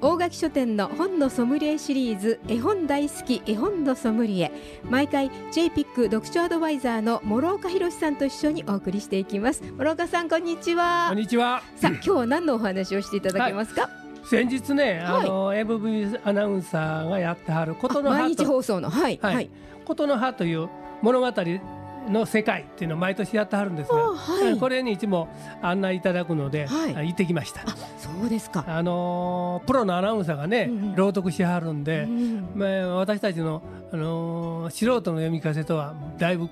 大垣書店の本のソムリエシリーズ絵本大好き絵本のソムリエ。毎回 JPIC 読書アドバイザーの諸岡博さんと一緒にお送りしていきます。諸岡さんこんにちは。こんにちは。さあ今日は何のお話をしていただけますか、先日ね、はい。あの MV アナウンサーがやってはることの毎日放送の。はいはい。はい。ことの葉という物語の世界っていうのを毎年やってはるんですが、あはい。これにいつも案内いただくので、はい。行ってきました。あそうですか、あのープロのアナウンサーがね、うんうん。朗読しはるんで、うん。まあ、私たちの、あのー素人の読み聞かせとはだいぶ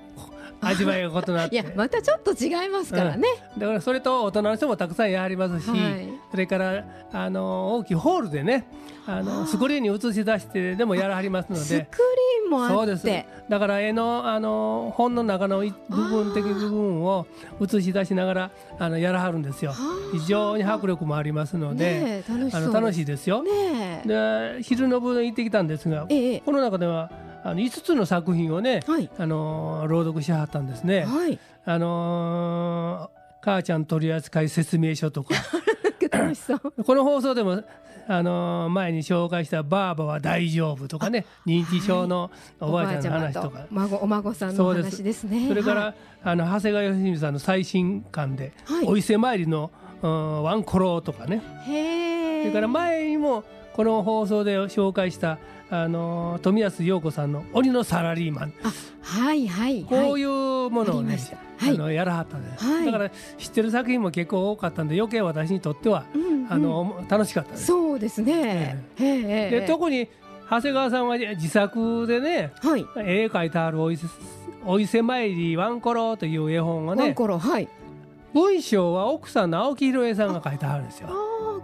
味わいが異なって。いやまたちょっと違いますからね、だからそれと大人の人もたくさんやりますし、はい。それからあの大きいホールでねあはのあスクリーンに映し出してでもやらはりますので。スクリーンもそうです。だから絵のあの本の中のい部分的部分を映し出しながらあのやらはるんですよ。非常に迫力もありますので、ねえ楽しあの楽しいいですよ。ねえ。で昼の部行ってきたんですがええ。この中ではあの5つの作品をねはい。あの朗読しはったんですね。はい。あのー母ちゃん取扱説明書とか。この放送でも、あのー前に紹介した「ばあばは大丈夫」とかね。認知症のおばあちゃんの話とか、孫お孫さんの話ですね。それから、はい。あの長谷川義文さんの最新刊で「はい。お伊勢参りの、うんワンコロ」とかね。へえそれから前にもこの放送で紹介した、あのー富安陽子さんの「鬼のサラリーマン」はいはいこういいうものをねあのやらはったんです、はい。だから知ってる作品も結構多かったんで余計私にとっては、あの楽しかったです。そうですね。で特に長谷川さんは自作でねはい。絵描いてあるお伊勢「お伊勢参りワンコロ」という絵本はワンねコロはい。文章は奥さんの青木宏恵さんが書いてあるんですあよ。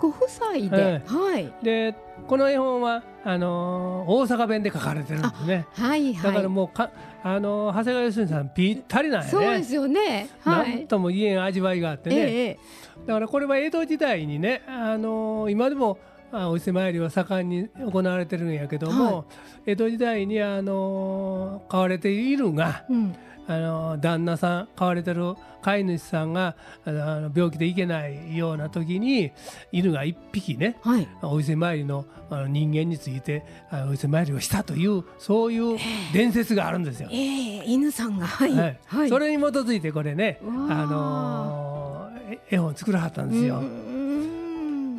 あご夫妻で。はい。でこの絵本はあのー大阪弁で書かれてるんですね。はいだからはもうか、あのー長谷川義さんぴったりなんいやね。そうですよね。はなんいとも言えん味わいがあってね。ええだからこれは江戸時代にね、あのー今でもあお伊勢参りは盛んに行われてるんやけども、は江戸時代に、あのー飼われているが、うんあのー旦那さん飼われてる飼い主さんがあの病気で行けないような時に犬が一匹ねはい。お伊勢参りのあの人間についてあお伊勢参りをしたというそういう伝説があるんですよ。ええ犬さんが。はい。はい。はい。それに基づいてこれね、わああのー絵本作らはったんですよ。うん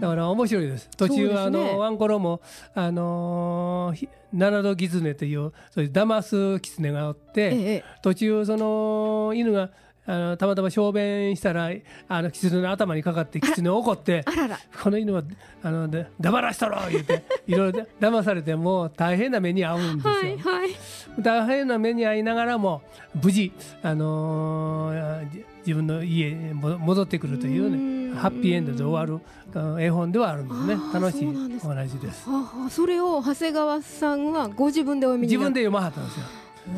だから面白いです。途中、ねあのワンコロもあの七度狐というそういう騙す狐がおって、ええ途中その犬があのたまたま小便したらあの狐の頭にかかって狐を怒ってこの犬はあので黙らしとろ言って いろいろ騙されてもう大変な目に遭うんですよ。はいはい大変な目に遭いながらも無事、あのーじ自分の家にも戻ってくるといううん。ねハッピーエンドで終わるあ絵本ではあるんですね。楽しいお話です。それを長谷川さんはご自分でお読み自分で読まはったんですよ。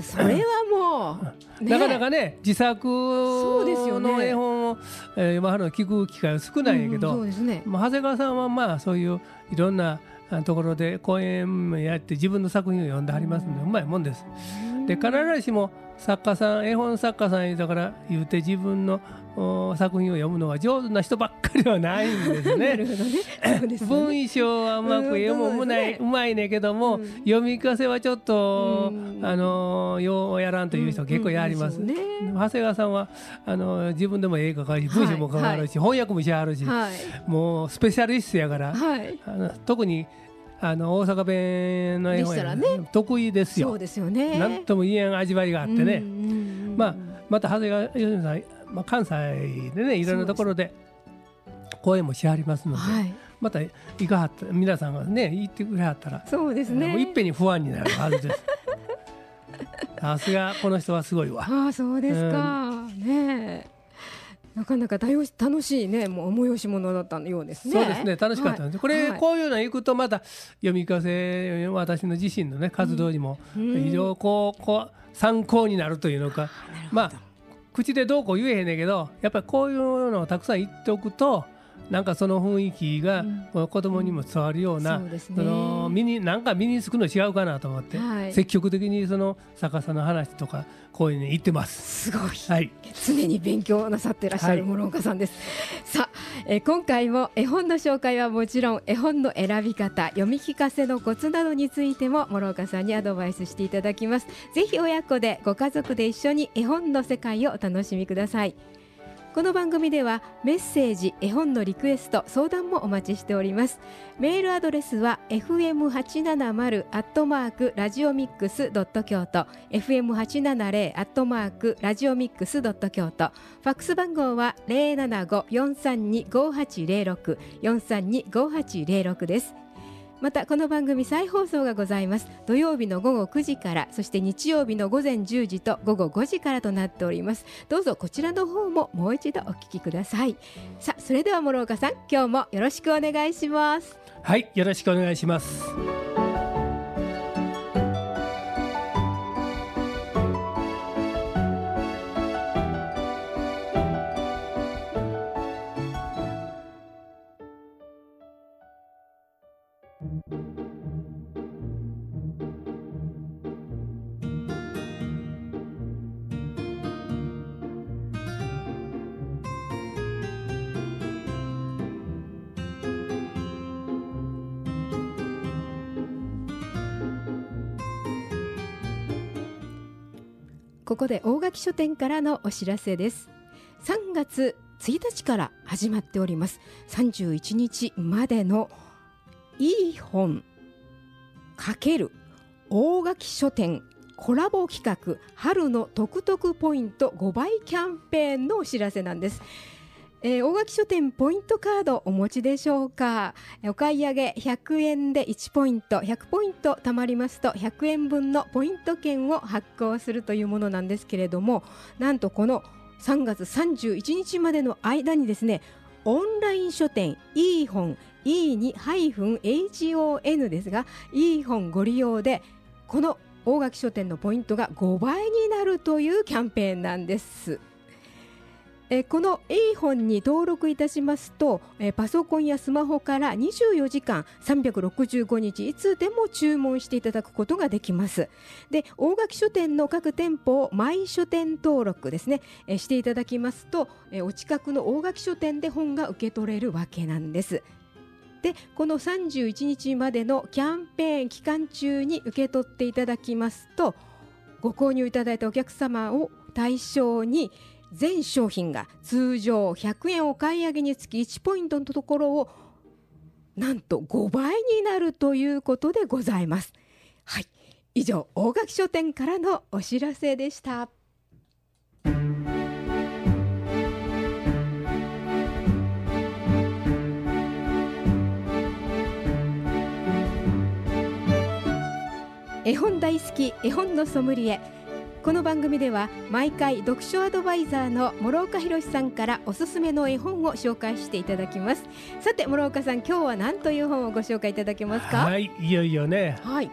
それはもう、ねなかなかね自作うですよね。の絵本を、えー読まはるの聞く機会は少ないんやけど、うんそうですね。まあ長谷川さんはまあそういういろんなあところで講演もやって自分の作品を読んではりますのでうまいもんです。で必ずしも作家さん絵本作家さんだから言うて自分のお作品を読むのが上手な人ばっかりはないんです なね。文章はうまく読むうんうまい,、そうまいねんけども、うん。読み聞かせはちょっと、うん。あのようやらんという人結構やります。うんうんそうね。長谷川さんはあの自分でも絵描かるし文章も書かはるし、翻訳もしはるし、はい。もうスペシャリストやから、はい。あの特にあの大阪弁の絵本やね。得意ですよ。そうですよね。なんとも言えん味わいがあってね、まあまた長谷川義文さん、まあ、関西でねいろんなところで講演もしはりますのではい。また行かはった皆さんがね言ってくれはったら、そうですね。もういっぺんに不安になるはずです。さすがこの人はすごいわ。ああそうですか、ねえなかなか楽し楽しいねもう催し物だったようですね。そうですね楽しかったんです、これ、はい。こういうの行くとまた読み聞かせ私の自身のね活動にもうん。非常こうこう参考になるというのか、まあ口でどうこう言えへんねんけどやっぱりこういうのをたくさん言っておくとなんかその雰囲気が子供にも伝わるような、そうですね。その身になんか身につくの違うかなと思って、はい。積極的にその逆さの話とかこういうのに言ってます。すごい。はい、常に勉強なさってらっしゃるはい諸岡さんです、さあ、えー今回も絵本の紹介はもちろん絵本の選び方読み聞かせのコツなどについても諸岡さんにアドバイスしていただきます。ぜひ親子でご家族で一緒に絵本の世界をお楽しみくださいこの番組ではメッセージ絵本のリクエスト相談もお待ちしております。メールアドレスは fm870 アットマークラジオミックスドット京都。fm870 アットマークラジオミックスドット京都。ファックス番号は075-432-5806 432-5806です。またこの番組再放送がございます。土曜日の午後9時からそして日曜日の午前10時と午後5時からとなっております。どうぞこちらの方ももう一度お聞きください。さあそれでは諸岡さん今日もよろしくお願いします。はい、よろしくお願いします。ここで大垣書店からのお知らせです。3月1日から始まっております。31日までのいい本かける大垣書店コラボ企画春の特特ポイント5倍キャンペーンのお知らせなんです。えー大垣書店ポイントカードお持ちでしょうか？お買い上げ100円で1ポイント100ポイント貯まりますと100円分のポイント券を発行するというものなんですけれどもなんとこの3月31日までの間にですねオンライン書店いい本 E2-HON ですがいい本ご利用でこの大垣書店のポイントが5倍になるというキャンペーンなんです。えこの A 本に登録いたしますと、えパソコンやスマホから24時間365日いつでも注文していただくことができます。で大垣書店の各店舗をマイ書店登録ですね、えしていただきますと、えお近くの大垣書店で本が受け取れるわけなんです。でこの31日までのキャンペーン期間中に受け取っていただきますとご購入いただいたお客様を対象に全商品が通常100円お買い上げにつき1ポイントのところをなんと5倍になるということでございます。はい以上大垣書店からのお知らせでした。絵本大好き絵本のソムリエこの番組では毎回読書アドバイザーの諸岡博さんからおすすめの絵本を紹介していただきます。さて諸岡さん今日は何という本をご紹介いただけますか？はい、いよいよね、はい。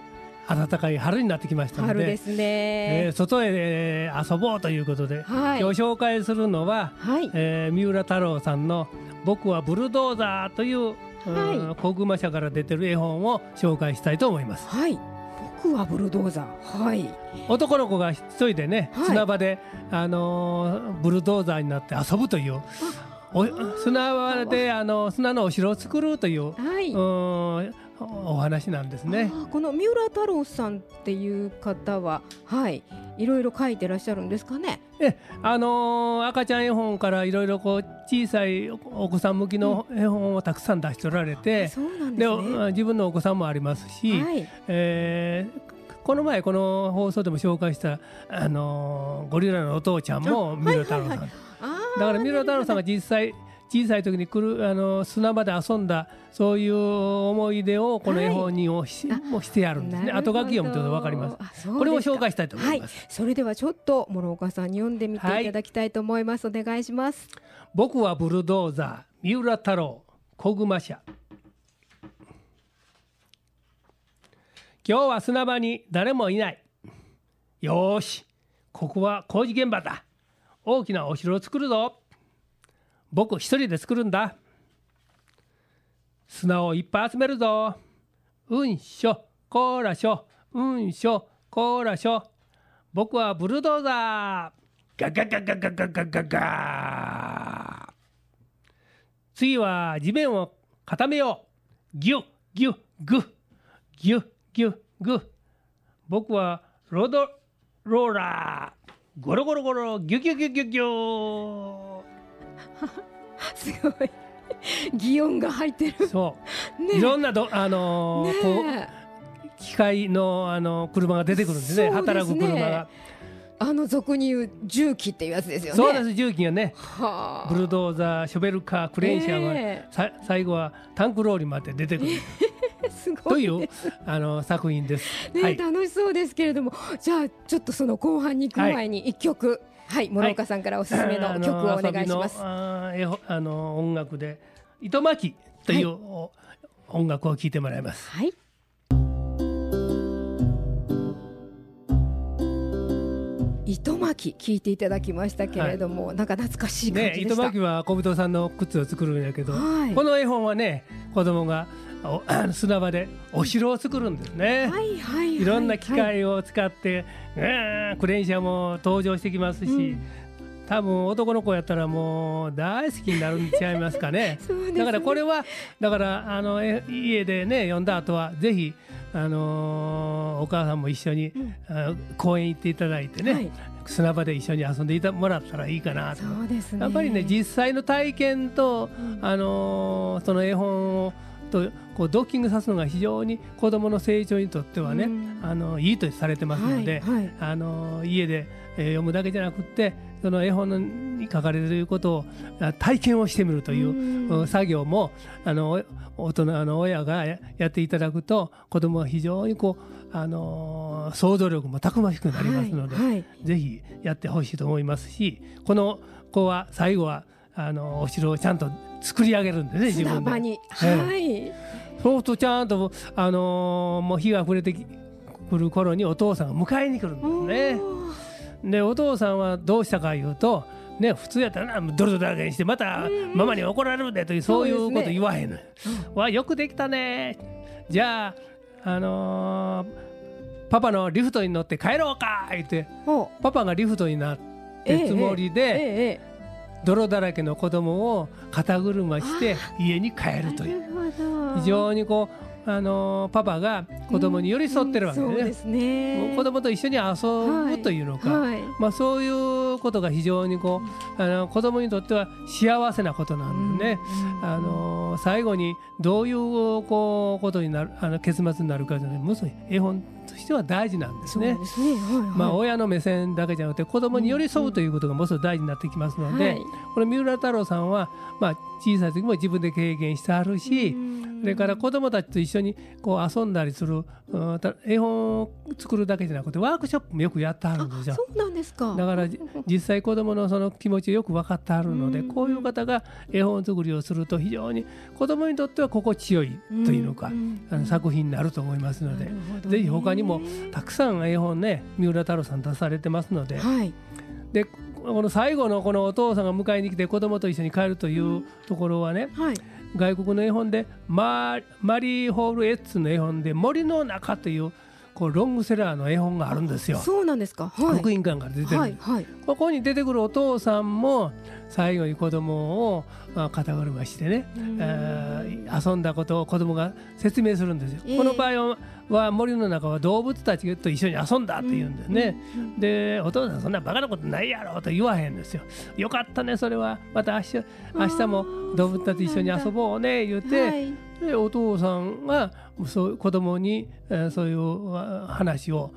暖かい春になってきましたので、春ですえねー外へ、えー遊ぼうということで、はい。今日紹介するのは、はい。えー三浦太郎さんの「僕はブルドーザー」という、うんはい小熊社から出てる絵本を紹介したいと思います。はい僕はブルドーザー。はい。男の子が一人でね、はい。砂場で、あのーブルドーザーになって遊ぶという。お砂場で、あ。の砂のお城を作るという、はい、うんお話なんですね。この三浦太郎さんっていう方ははい。いろいろ書いてらっしゃるんですかねえあのー赤ちゃん絵本からいろいろこう小さいお子さん向きの絵本をたくさん出しておられて、そうなんでね。お自分のお子さんもありますし、はい。えーこの前この放送でも紹介した、あのーゴリラのお父ちゃんも三浦太郎さん、はい。はいあーだから三浦太郎さんが実際小さい時に来るあの砂場で遊んだそういう思い出をこの絵本にもし,、あもしてあるんですね。後書き読むとわかります。これを紹介したいと思います、はい、それではちょっと諸岡さんに読んでみていただきたいと思います、お願いします。僕はブルドーザー三浦太郎小熊社。今日は砂場に誰もいない。よーし。ここは工事現場だ。大きなお城を作るぞ僕一人で作るんだ。砂をいっぱい集めるぞ。うんしょこーらしょ。うんしょこーらしょ。僕はブルドーザー。ガガガガガガガガ。ガ次は地面を固めよう。ギュッギュッグッ。ギュッギュッグ僕はロードローラー。ゴロゴロゴロ。ギュギュギュギュギュすごい。擬音が入ってる。そう、ねいろんなどあのーこうね機械のあの車が出てくるんですね。ね。働く車が、あの俗に言う重機っていうやつですよね。そうです重機がね。はあ。ブルドーザーショベルカークレーン車は、ねさ最後はタンクローリーまで出てくる。すというごいねあの作品です。はい、楽しそうですけれども。じゃあちょっとその後半に行く前に一曲。はい諸岡さんからおすすめの曲をお願いします、あのあの音楽で糸巻きという、お音楽を聴いてもらいます。はい。糸巻き聞いていただきましたけれども、なんか懐かしい感ね、じでした、糸巻きは小人さんの靴を作るんやけど、はい。この絵本はね子供が 砂場でお城を作るんですね。はいはいはい。いろんな機はい械を使って、うんクレーン車も登場してきますし、うん。多分男の子やったらもう大好きになるんちゃいますかね。そうですね。だからこれはだからあのえ家でね読んだ後はぜひあのーお母さんも一緒に、ん。あ公園行っていただいてね、はい。砂場で一緒に遊んでいたもらったらいいかなと。そうですね。やっぱりね実際の体験と、あのーその絵本をとこうドッキングさすのが非常に子どもの成長にとってはね、うん。あのいいとされてますので、はいはい。あの家で、えー読むだけじゃなくってその絵本に書かれていることをあ体験をしてみるという、作業もあのお大人あの親がややっていただくと子どもは非常にこう、あのー想像力もたくましくなりますので、はいはい。ぜひやってほしいと思いますしこの子は最後はあのお城をちゃんと作り上げるんですね自分で。はい。そうするとちゃんと、あのーもう日が暮れてきくる頃にお父さんが迎えに来るんですね。でお父さんはどうしたかいうと、ね、普通やったらなドロドロだらけにしてまたママに怒られるでというそういうこと言わへんのよ。わよくできたね。じゃあ、あのーパパのリフトに乗って帰ろうか言ってお。パパがリフトになってつもりえでええ泥だらけの子供を肩車して家に帰えるという。非常にこう、あのーパパが子供に寄り添ってるわけでね。子供と一緒に遊ぶというのか、はい。まあ、そういうことが非常にこうあの子供にとっては幸せなことなんでね、あの最後にどういうこうことになるあの結末になるかというのはむしろ絵本としては大事なんですね。すね。はいはい。まあ、親の目線だけじゃなくて子供に寄り添うということがもうすぐ大事になってきますので、はい。これ三浦太郎さんは、まあ、小さい時も自分で経験してあるし、うん。それから子供たちと一緒にこう遊んだりする、うんた絵本を作るだけじゃなくてワークショップもよくやってはるんですよ。そうなんですか。だからじ 実際子どものその気持ちをよく分かってあるのでうん。こういう方が絵本作りをすると非常に子どもにとっては心地よいというのかんあの作品になると思いますのでぜひ他にもたくさん絵本ね三浦太郎さん出されてますのではい。でこの最後のこのお父さんが迎えに来て子どもと一緒に帰るというところはねはい。外国の絵本でマリー・ホール・エッツの絵本で「森の中」というこうロングセラーの絵本があるんですよ。そうなんですか。はい。福音館から出てる。はいはい。ここに出てくるお父さんも最後に子供をまあ肩車してね、うん。えー遊んだことを子供が説明するんですよ。ええ。この場合は森の中は動物たちと一緒に遊んだって言うんですね。でお父さんそんなバカなことないやろと言わへんですよ。よかったねそれは。また明日明日も動物たちと一緒に遊ぼうね言って、はいでお父さんがそう子供に、えーそういうあ話を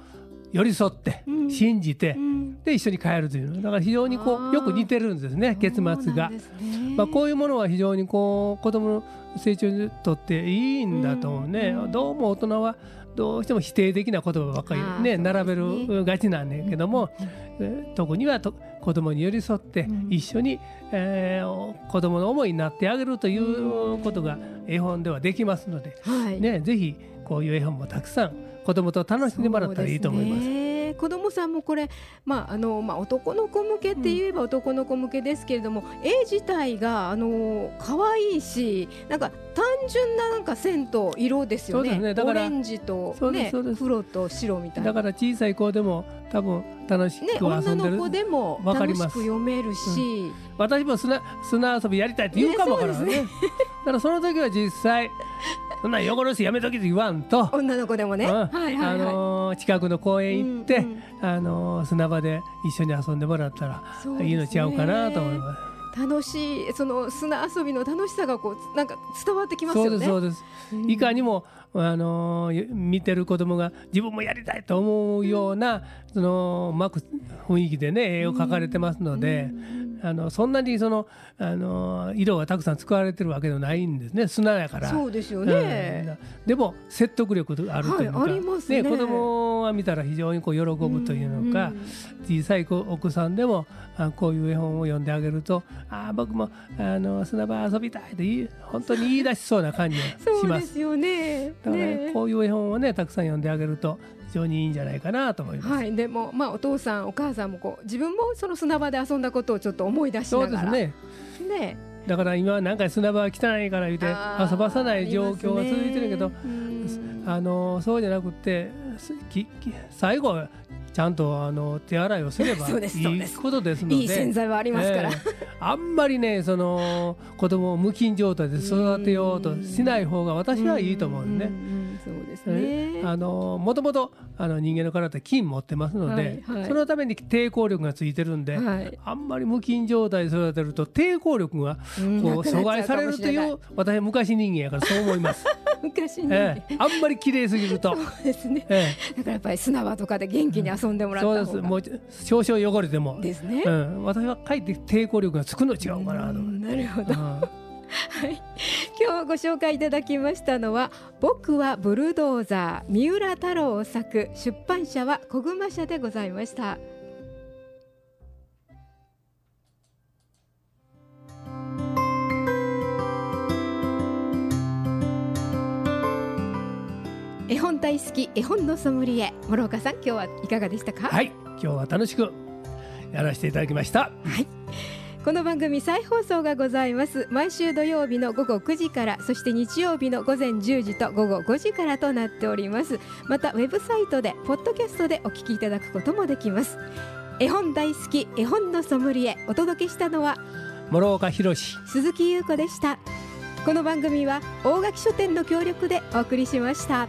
寄り添って、うん。信じて、うん。で一緒に帰るというの。だから非常にこうよく似てるんですね結末が。まあ、こういうものは非常にこう子どもの成長にとっていいんだと思うね、うん。どうも大人はどうしても否定的な言葉ばっかりねね並べるがちなんだけども、えー特にはと子どもに寄り添ってうん。一緒に、えー子どもの思いになってあげるということが絵本ではできますので、はい。ね、ぜひこういう絵本もたくさん子どもと楽しんでもらったらいいと思います。子供さんもこれ、まああのまあ、男の子向けって言えば男の子向けですけれども、絵自体があの可愛いしなんか単純ななんか線と色ですよね。ね。だからオレンジと、ね黒と白みたいな。だから小さい子でも多分楽しくね、遊女んでる、の子でもわかります。楽しく読めるし、私も砂砂遊びやりたいって言うかもわからんね。ね。だからその時は実際そんな汚しやめときって言わんと、女の子でもね、うん。はいはいはい、あのー近くの公園行って、うんうん。あのー砂場で一緒に遊んでもらったらいいのちゃうかなと思います。楽しいその砂遊びの楽しさがこうなんか伝わってきますそうよね。ですそうです。うん。いかにもあのー見てる子供が自分もやりたいと思うようなそのうまく雰囲気でね絵を描かれてますので、あのそんなにそのあのー色がたくさん使われてるわけではないんですね砂やから。そうですようんね。でも説得力あるというか、はいありますね子供が見たら非常にこう喜ぶというのか、小さい子お子さんでもあこういう絵本を読んであげるとあ僕もあの砂場遊びたいと言い本当に言い出しそうな感じがしそうま。ですすよね。だから、ね。ね。こういう絵本をねたくさん読んであげると非常にいいんじゃないかなと思います。はい、でもまあお父さんお母さんもこう自分もその砂場で遊んだことをちょっと思い出しそながら。うですね。ね。だから今なんか砂場は汚いから言うて遊ばさない状況が続いてるけど、あね。のそうじゃなくて最後はちゃんとあの手洗いをすれば いいことですのでいい洗剤はありますから。ええあんまりねその子供を無菌状態で育てようとしない方が私はいいと思うんでね。そうですね。えあのもともとあの人間の体って菌持ってますので、はいはいそのために抵抗力がついてるんで、はいあんまり無菌状態で育てると抵抗力がうんこう阻害されるといいう私は昔人間やからそう思います。昔に、ええ、あんまり綺麗すぎると、そうですね。えだからやっぱり砂場とかで元気に遊んでもえ、らったそうです。もう少々汚れても、ですね。うん、私はかえって抵抗力がつくの違うかなとなるほど。はい、今日ご紹介いただきましたのは「僕はブルドーザー」三浦太郎作出版社は小熊社でございました。絵本大好き絵本のソムリエ。諸岡さん今日はいかがでしたか、はい、今日は楽しくやらせていただきました。この番組再放送がございます。毎週土曜日の午後9時からそして日曜日の午前10時と午後5時からとなっております。またウェブサイトでポッドキャストでお聞きいただくこともできます。絵本大好き絵本のソムリエお届けしたのは諸岡博史鈴木優子でした。この番組は大垣書店の協力でお送りしました